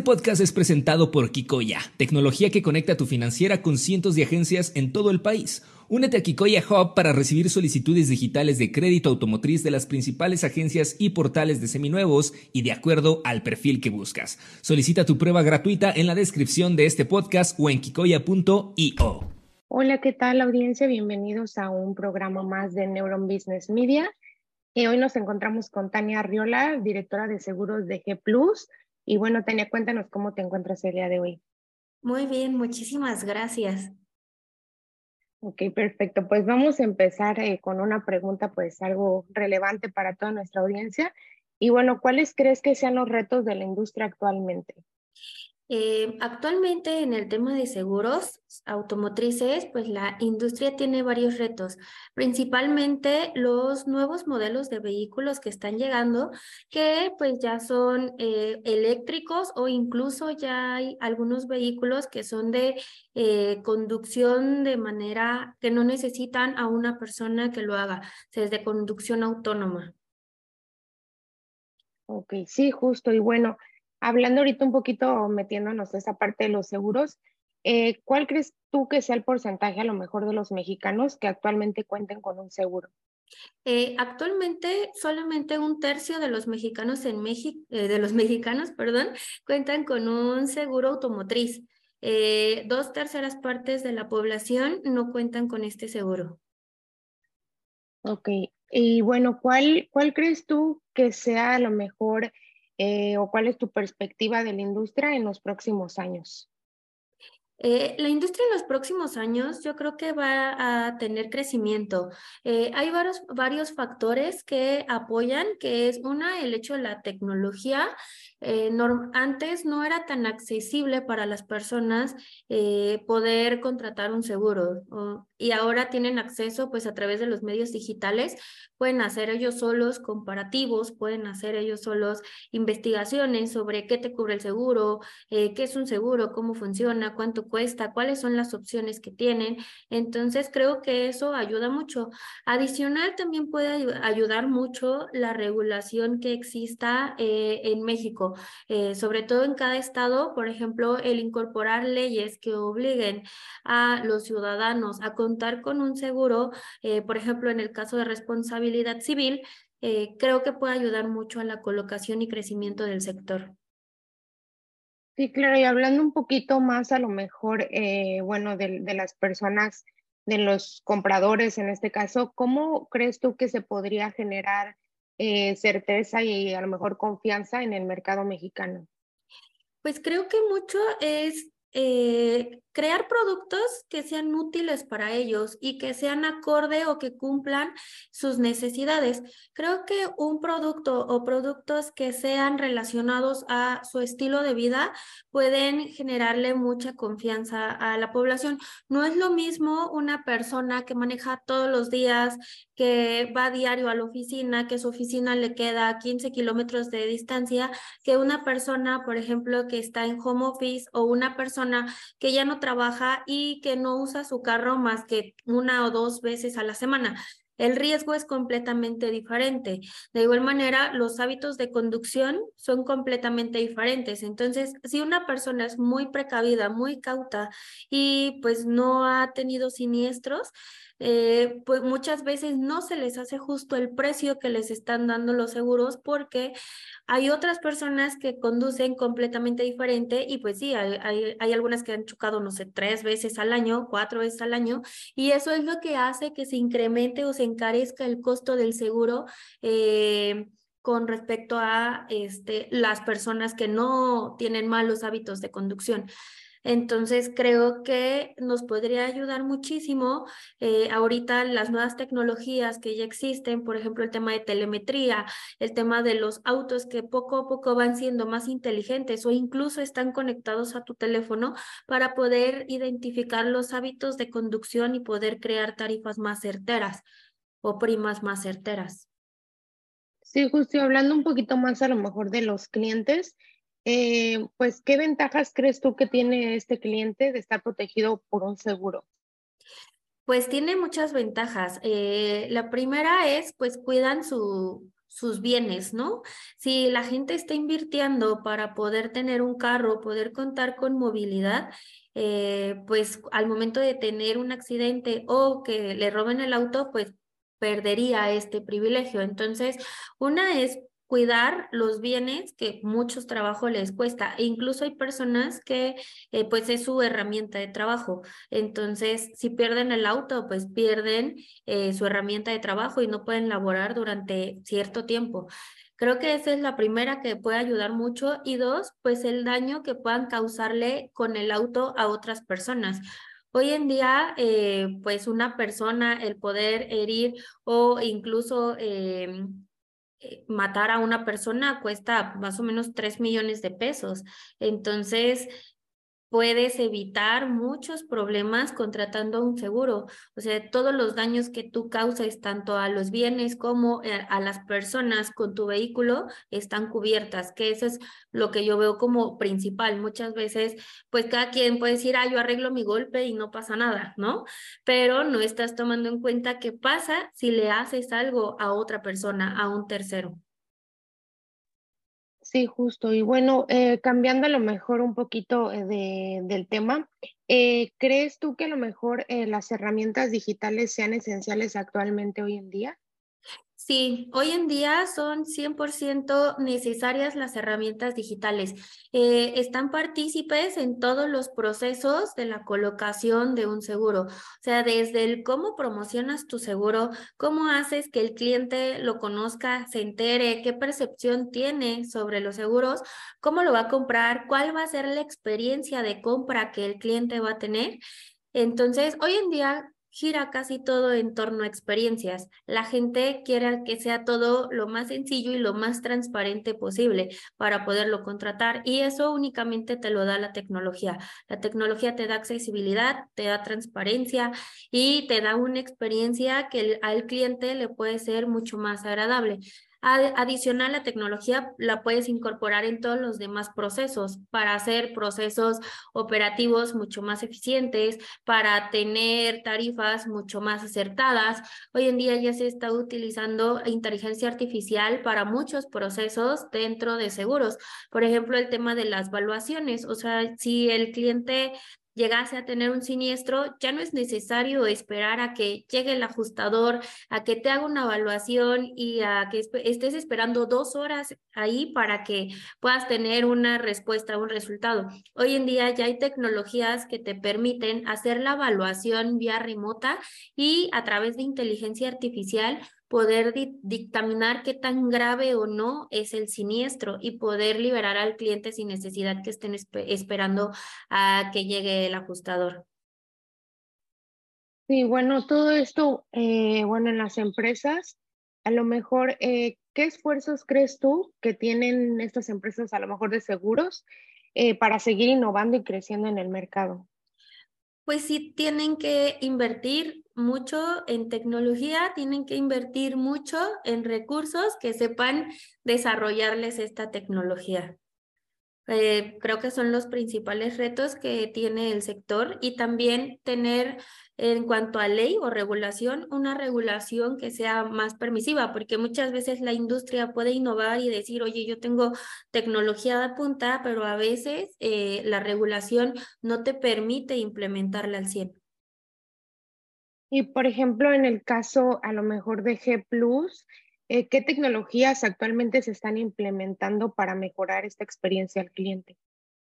Este podcast es presentado por Kikoya, tecnología que conecta tu financiera con cientos de agencias en todo el país. Únete a Kikoya Hub para recibir solicitudes digitales de crédito automotriz de las principales agencias y portales de seminuevos y de acuerdo al perfil que buscas. Solicita tu prueba gratuita en la descripción de este podcast o en kikoya.io. Hola, ¿qué tal audiencia? Bienvenidos a un programa más de Neuron Business Media. Y hoy nos encontramos con Tania Arriola, directora de seguros de G Plus y bueno, Tania, cuéntanos cómo te encuentras el día de hoy. Muy bien, muchísimas gracias. Ok, perfecto. Pues vamos a empezar eh, con una pregunta, pues algo relevante para toda nuestra audiencia. Y bueno, ¿cuáles crees que sean los retos de la industria actualmente? Eh, actualmente en el tema de seguros automotrices, pues la industria tiene varios retos, principalmente los nuevos modelos de vehículos que están llegando, que pues ya son eh, eléctricos o incluso ya hay algunos vehículos que son de eh, conducción de manera que no necesitan a una persona que lo haga, es de conducción autónoma. Ok, sí, justo. Y bueno, hablando ahorita un poquito, metiéndonos a esa parte de los seguros, eh, ¿cuál crees tú que sea el porcentaje a lo mejor de los mexicanos que actualmente cuenten con un seguro? Eh, actualmente solamente un tercio de los mexicanos en México, eh, de los mexicanos, perdón, cuentan con un seguro automotriz. dos terceras partes de la población no cuentan con este seguro. Ok, y bueno, ¿cuál, cuál crees tú que sea a lo mejor eh, o cuál es tu perspectiva de la industria en los próximos años? Eh, la industria en los próximos años yo creo que va a tener crecimiento. Eh, hay varios, varios factores que apoyan, que es una, el hecho de la tecnología. Eh, antes no era tan accesible para las personas poder contratar un seguro y ahora tienen acceso pues a través de los medios digitales. Pueden hacer ellos solos comparativos, pueden hacer ellos solos investigaciones sobre qué te cubre el seguro, qué es un seguro, cómo funciona, cuánto cuesta, cuáles son las opciones que tienen. Entonces, creo que eso ayuda mucho. Adicional, también puede ayudar mucho la regulación que exista eh, en México, eh, sobre todo en cada estado, por ejemplo, el incorporar leyes que obliguen a los ciudadanos a contar con un seguro, eh, por ejemplo, en el caso de responsabilidad civil, creo que puede ayudar mucho a la colocación y crecimiento del sector. Sí, claro, y hablando un poquito más a lo mejor, eh, bueno, de, las personas, de los compradores en este caso, ¿cómo crees tú que se podría generar eh, certeza y a lo mejor confianza en el mercado mexicano? Pues creo que mucho es eh, crear productos que sean útiles para ellos y que sean acorde o que cumplan sus necesidades. Creo que un producto o productos que sean relacionados a su estilo de vida pueden generarle mucha confianza a la población. No es lo mismo una persona que maneja todos los días, que va diario a la oficina, que su oficina le queda a 15 kilómetros de distancia, que una persona, por ejemplo, que está en home office o una persona que ya no trabaja y que no usa su carro más que una o dos veces a la semana. El riesgo es completamente diferente. De igual manera, los hábitos de conducción son completamente diferentes. Entonces, si una persona es muy precavida, muy cauta y pues no ha tenido siniestros, eh, pues muchas veces no se les hace justo el precio que les están dando los seguros porque hay otras personas que conducen completamente diferente y pues sí, hay, hay, algunas que han chocado, no sé, tres veces al año, cuatro veces al año y eso es lo que hace que se incremente o se encarezca el costo del seguro. Eh, con respecto a este, las personas que no tienen malos hábitos de conducción. Entonces, creo que nos podría ayudar muchísimo eh, ahorita las nuevas tecnologías que ya existen, por ejemplo, el tema de telemetría, el tema de los autos que poco a poco van siendo más inteligentes o incluso están conectados a tu teléfono para poder identificar los hábitos de conducción y poder crear tarifas más certeras o primas más certeras. Sí, justo hablando un poquito más a lo mejor de los clientes, eh, pues, ¿qué ventajas crees tú que tiene este cliente de estar protegido por un seguro? Pues tiene muchas ventajas. Eh, la primera es, pues, cuidan su, sus bienes, ¿no? Si la gente está invirtiendo para poder tener un carro, poder contar con movilidad, eh, pues al momento de tener un accidente o que le roben el auto, pues perdería este privilegio. Entonces, una es cuidar los bienes que muchos trabajo les cuesta. E incluso hay personas que eh, pues es su herramienta de trabajo. Entonces, si pierden el auto, pues pierden eh, su herramienta de trabajo y no pueden laborar durante cierto tiempo. Creo que esa es la primera que puede ayudar mucho. Y dos, pues el daño que puedan causarle con el auto a otras personas. Hoy en día, eh, pues una persona, el poder herir o incluso em, matar a una persona cuesta más o menos 3 millones de pesos. Entonces, puedes evitar muchos problemas contratando un seguro. O sea, todos los daños que tú causes tanto a los bienes como eh, a las personas con tu vehículo están cubiertas, que eso es lo que yo veo como principal. Muchas veces, pues cada quien puede decir, ah, yo arreglo mi golpe y no pasa nada, ¿no? Pero no estás tomando en cuenta qué pasa si le haces algo a otra persona, a un tercero. Sí, justo. Y bueno, eh, cambiando a lo mejor un poquito eh, de, del tema, eh, ¿crees tú que a lo mejor las herramientas digitales sean esenciales actualmente hoy en día? Sí, hoy en día son 100% necesarias las herramientas digitales. Eh, están partícipes en todos los procesos de la colocación de un seguro. O sea, desde el cómo promocionas tu seguro, cómo haces que el cliente lo conozca, se entere, qué percepción tiene sobre los seguros, cómo lo va a comprar, cuál va a ser la experiencia de compra que el cliente va a tener. Entonces, hoy en día gira casi todo en torno a experiencias. La gente quiere que sea todo lo más sencillo y lo más transparente posible para poderlo contratar y eso únicamente te lo da la tecnología. La tecnología te da accesibilidad, te da transparencia y te da una experiencia que al cliente le puede ser mucho más agradable. Adicional, la tecnología la puedes incorporar en todos los demás procesos para hacer procesos operativos mucho más eficientes, para tener tarifas mucho más acertadas. Hoy en día ya se está utilizando inteligencia artificial para muchos procesos dentro de seguros. Por ejemplo, el tema de las valuaciones. O sea, si el cliente llegase a tener un siniestro, ya no es necesario esperar a que llegue el ajustador, a que te haga una evaluación y a que estés esperando dos horas ahí para que puedas tener una respuesta, un resultado. Hoy en día ya hay tecnologías que te permiten hacer la evaluación vía remota y a través de inteligencia artificial poder dictaminar qué tan grave o no es el siniestro y poder liberar al cliente sin necesidad que estén esperando a que llegue el ajustador. Sí, bueno, todo esto, eh, bueno, en las empresas, a lo mejor, eh, ¿qué esfuerzos crees tú que tienen estas empresas, a lo mejor de seguros, eh, para seguir innovando y creciendo en el mercado? Pues sí, tienen que invertir mucho en tecnología, tienen que invertir mucho en recursos que sepan desarrollarles esta tecnología. Eh, creo que son los principales retos que tiene el sector y también tener en cuanto a ley o regulación, una regulación que sea más permisiva, porque muchas veces la industria puede innovar y decir, oye, yo tengo tecnología de punta, pero a veces eh, la regulación no te permite implementarla al 100. Y por ejemplo, en el caso a lo mejor de G eh, ¿qué tecnologías actualmente se están implementando para mejorar esta experiencia al cliente?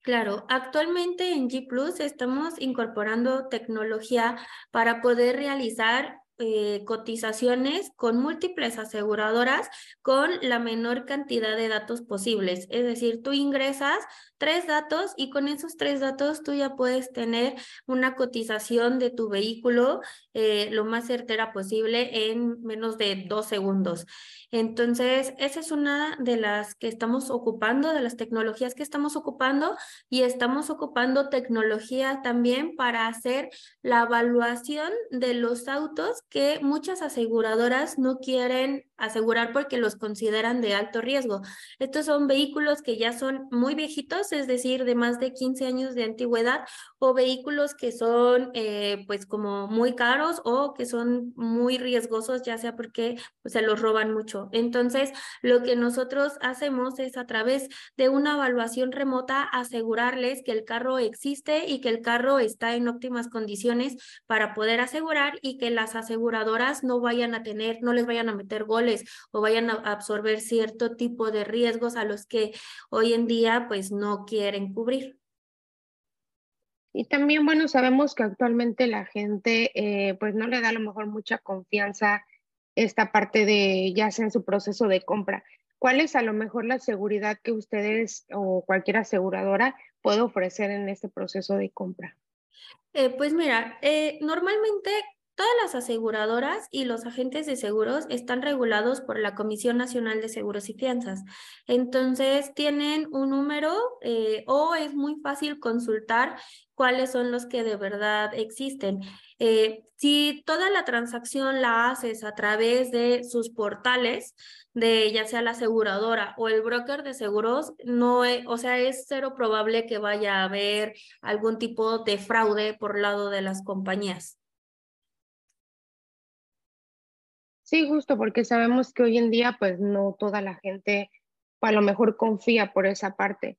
Claro, actualmente en G Plus estamos incorporando tecnología para poder realizar eh, cotizaciones con múltiples aseguradoras con la menor cantidad de datos posibles. Es decir, tú ingresas tres datos y con esos tres datos tú ya puedes tener una cotización de tu vehículo eh, lo más certera posible en menos de dos segundos. Entonces, esa es una de las que estamos ocupando, de las tecnologías que estamos ocupando y estamos ocupando tecnología también para hacer la evaluación de los autos que muchas aseguradoras no quieren asegurar porque los consideran de alto riesgo. Estos son vehículos que ya son muy viejitos, es decir, de más de 15 años de antigüedad, o vehículos que son eh, pues como muy caros o que son muy riesgosos, ya sea porque pues, se los roban mucho. Entonces, lo que nosotros hacemos es a través de una evaluación remota asegurarles que el carro existe y que el carro está en óptimas condiciones para poder asegurar y que las aseguradoras no vayan a tener, no les vayan a meter goles o vayan a absorber cierto tipo de riesgos a los que hoy en día pues no quieren cubrir. Y también, bueno, sabemos que actualmente la gente eh, pues no le da a lo mejor mucha confianza esta parte de ya sea en su proceso de compra. ¿Cuál es a lo mejor la seguridad que ustedes o cualquier aseguradora puede ofrecer en este proceso de compra? Eh, pues mira, eh, normalmente Todas las aseguradoras y los agentes de seguros están regulados por la Comisión Nacional de Seguros y Fianzas. Entonces, tienen un número eh, o es muy fácil consultar cuáles son los que de verdad existen. Eh, si toda la transacción la haces a través de sus portales, de ya sea la aseguradora o el broker de seguros, no, o sea, es cero probable que vaya a haber algún tipo de fraude por lado de las compañías. Sí, justo porque sabemos que hoy en día pues no toda la gente a lo mejor confía por esa parte.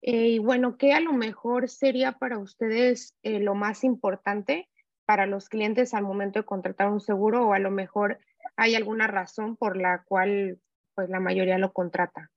Eh, y bueno, ¿qué a lo mejor sería para ustedes eh, lo más importante para los clientes al momento de contratar un seguro o a lo mejor hay alguna razón por la cual pues la mayoría lo contrata?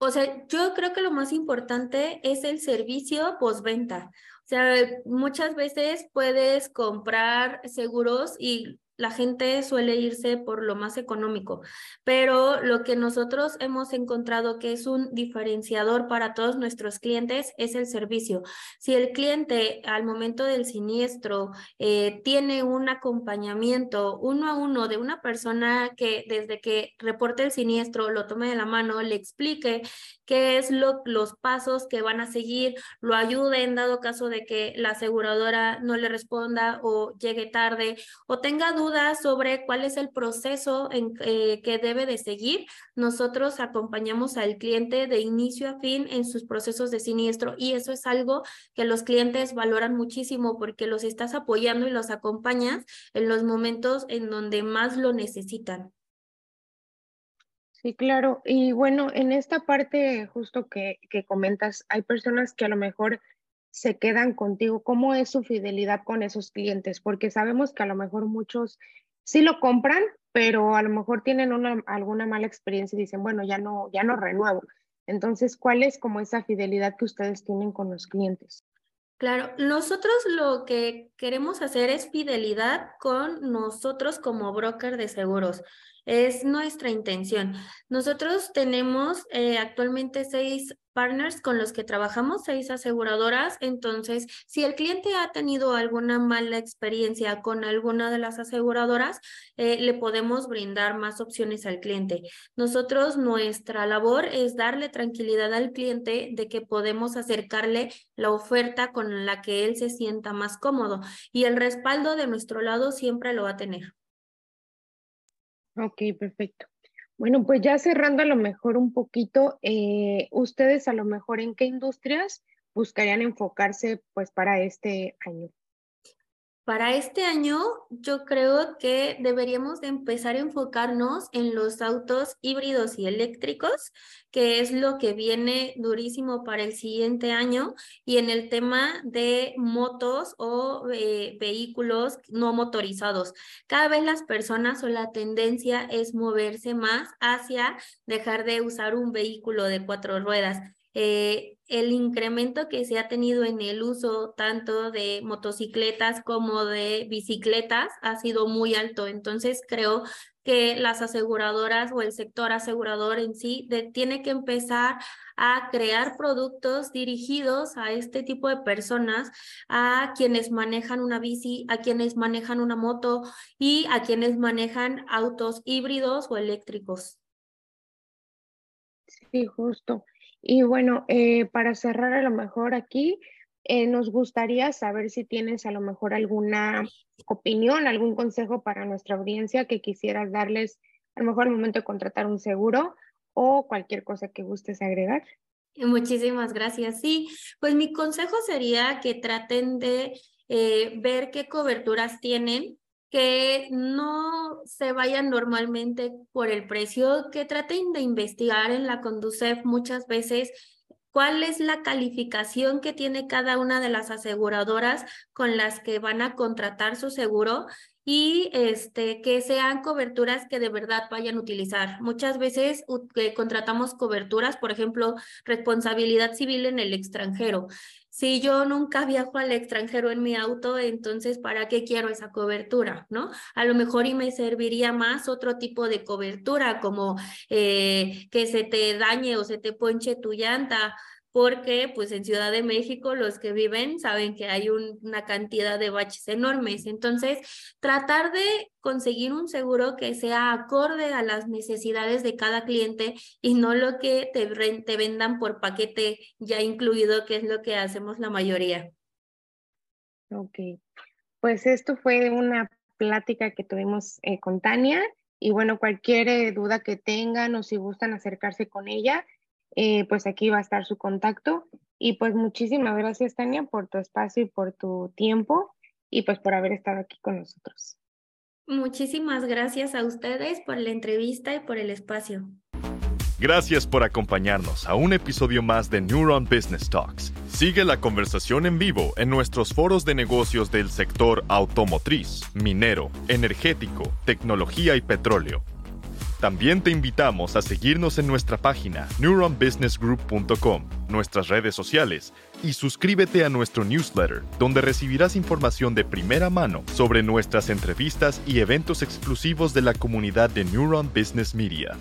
O sea, yo creo que lo más importante es el servicio postventa. O sea, muchas veces puedes comprar seguros y la gente suele irse por lo más económico, pero lo que nosotros hemos encontrado que es un diferenciador para todos nuestros clientes es el servicio. Si el cliente al momento del siniestro eh, tiene un acompañamiento uno a uno de una persona que desde que reporte el siniestro lo tome de la mano, le explique qué es lo, los pasos que van a seguir, lo ayude en dado caso de que la aseguradora no le responda o llegue tarde o tenga dudas sobre cuál es el proceso en, eh, que debe de seguir, nosotros acompañamos al cliente de inicio a fin en sus procesos de siniestro y eso es algo que los clientes valoran muchísimo porque los estás apoyando y los acompañas en los momentos en donde más lo necesitan. Sí, claro. Y bueno, en esta parte justo que, que comentas, hay personas que a lo mejor se quedan contigo? ¿Cómo es su fidelidad con esos clientes? Porque sabemos que a lo mejor muchos sí lo compran, pero a lo mejor tienen una, alguna mala experiencia y dicen, bueno, ya no, ya no renuevo. Entonces, ¿cuál es como esa fidelidad que ustedes tienen con los clientes? Claro, nosotros lo que queremos hacer es fidelidad con nosotros como broker de seguros. Es nuestra intención. Nosotros tenemos eh, actualmente seis partners con los que trabajamos, seis aseguradoras. Entonces, si el cliente ha tenido alguna mala experiencia con alguna de las aseguradoras, eh, le podemos brindar más opciones al cliente. Nosotros, nuestra labor es darle tranquilidad al cliente de que podemos acercarle la oferta con la que él se sienta más cómodo y el respaldo de nuestro lado siempre lo va a tener. Ok, perfecto. Bueno, pues ya cerrando a lo mejor un poquito, eh, ustedes a lo mejor en qué industrias buscarían enfocarse pues para este año. Para este año, yo creo que deberíamos de empezar a enfocarnos en los autos híbridos y eléctricos, que es lo que viene durísimo para el siguiente año, y en el tema de motos o eh, vehículos no motorizados. Cada vez las personas o la tendencia es moverse más hacia dejar de usar un vehículo de cuatro ruedas. Eh, el incremento que se ha tenido en el uso tanto de motocicletas como de bicicletas ha sido muy alto. Entonces creo que las aseguradoras o el sector asegurador en sí tiene que empezar a crear productos dirigidos a este tipo de personas, a quienes manejan una bici, a quienes manejan una moto y a quienes manejan autos híbridos o eléctricos. Sí, justo. Y bueno, eh, para cerrar a lo mejor aquí, eh, nos gustaría saber si tienes a lo mejor alguna opinión, algún consejo para nuestra audiencia que quisieras darles a lo mejor al momento de contratar un seguro o cualquier cosa que gustes agregar. Muchísimas gracias. Sí, pues mi consejo sería que traten de eh, ver qué coberturas tienen, que no se vayan normalmente por el precio, que traten de investigar en la Conducef muchas veces cuál es la calificación que tiene cada una de las aseguradoras con las que van a contratar su seguro y este, que sean coberturas que de verdad vayan a utilizar. Muchas veces contratamos coberturas, por ejemplo, responsabilidad civil en el extranjero. Si yo nunca viajo al extranjero en mi auto, entonces ¿para qué quiero esa cobertura? ¿No? A lo mejor y me serviría más otro tipo de cobertura, como eh, que se te dañe o se te ponche tu llanta porque pues en Ciudad de México los que viven saben que hay una cantidad de baches enormes. Entonces, tratar de conseguir un seguro que sea acorde a las necesidades de cada cliente y no lo que te, te vendan por paquete ya incluido, que es lo que hacemos la mayoría. Ok, pues esto fue una plática que tuvimos eh, con Tania y bueno, cualquier eh, duda que tengan o si gustan acercarse con ella, eh, pues aquí va a estar su contacto. Y pues muchísimas gracias, Tania, por tu espacio y por tu tiempo y pues por haber estado aquí con nosotros. Muchísimas gracias a ustedes por la entrevista y por el espacio. Gracias por acompañarnos a un episodio más de Neuron Business Talks. Sigue la conversación en vivo en nuestros foros de negocios del sector automotriz, minero, energético, tecnología y petróleo. También te invitamos a seguirnos en nuestra página neuronbusinessgroup.com, nuestras redes sociales y suscríbete a nuestro newsletter, donde recibirás información de primera mano sobre nuestras entrevistas y eventos exclusivos de la comunidad de Neuron Business Media.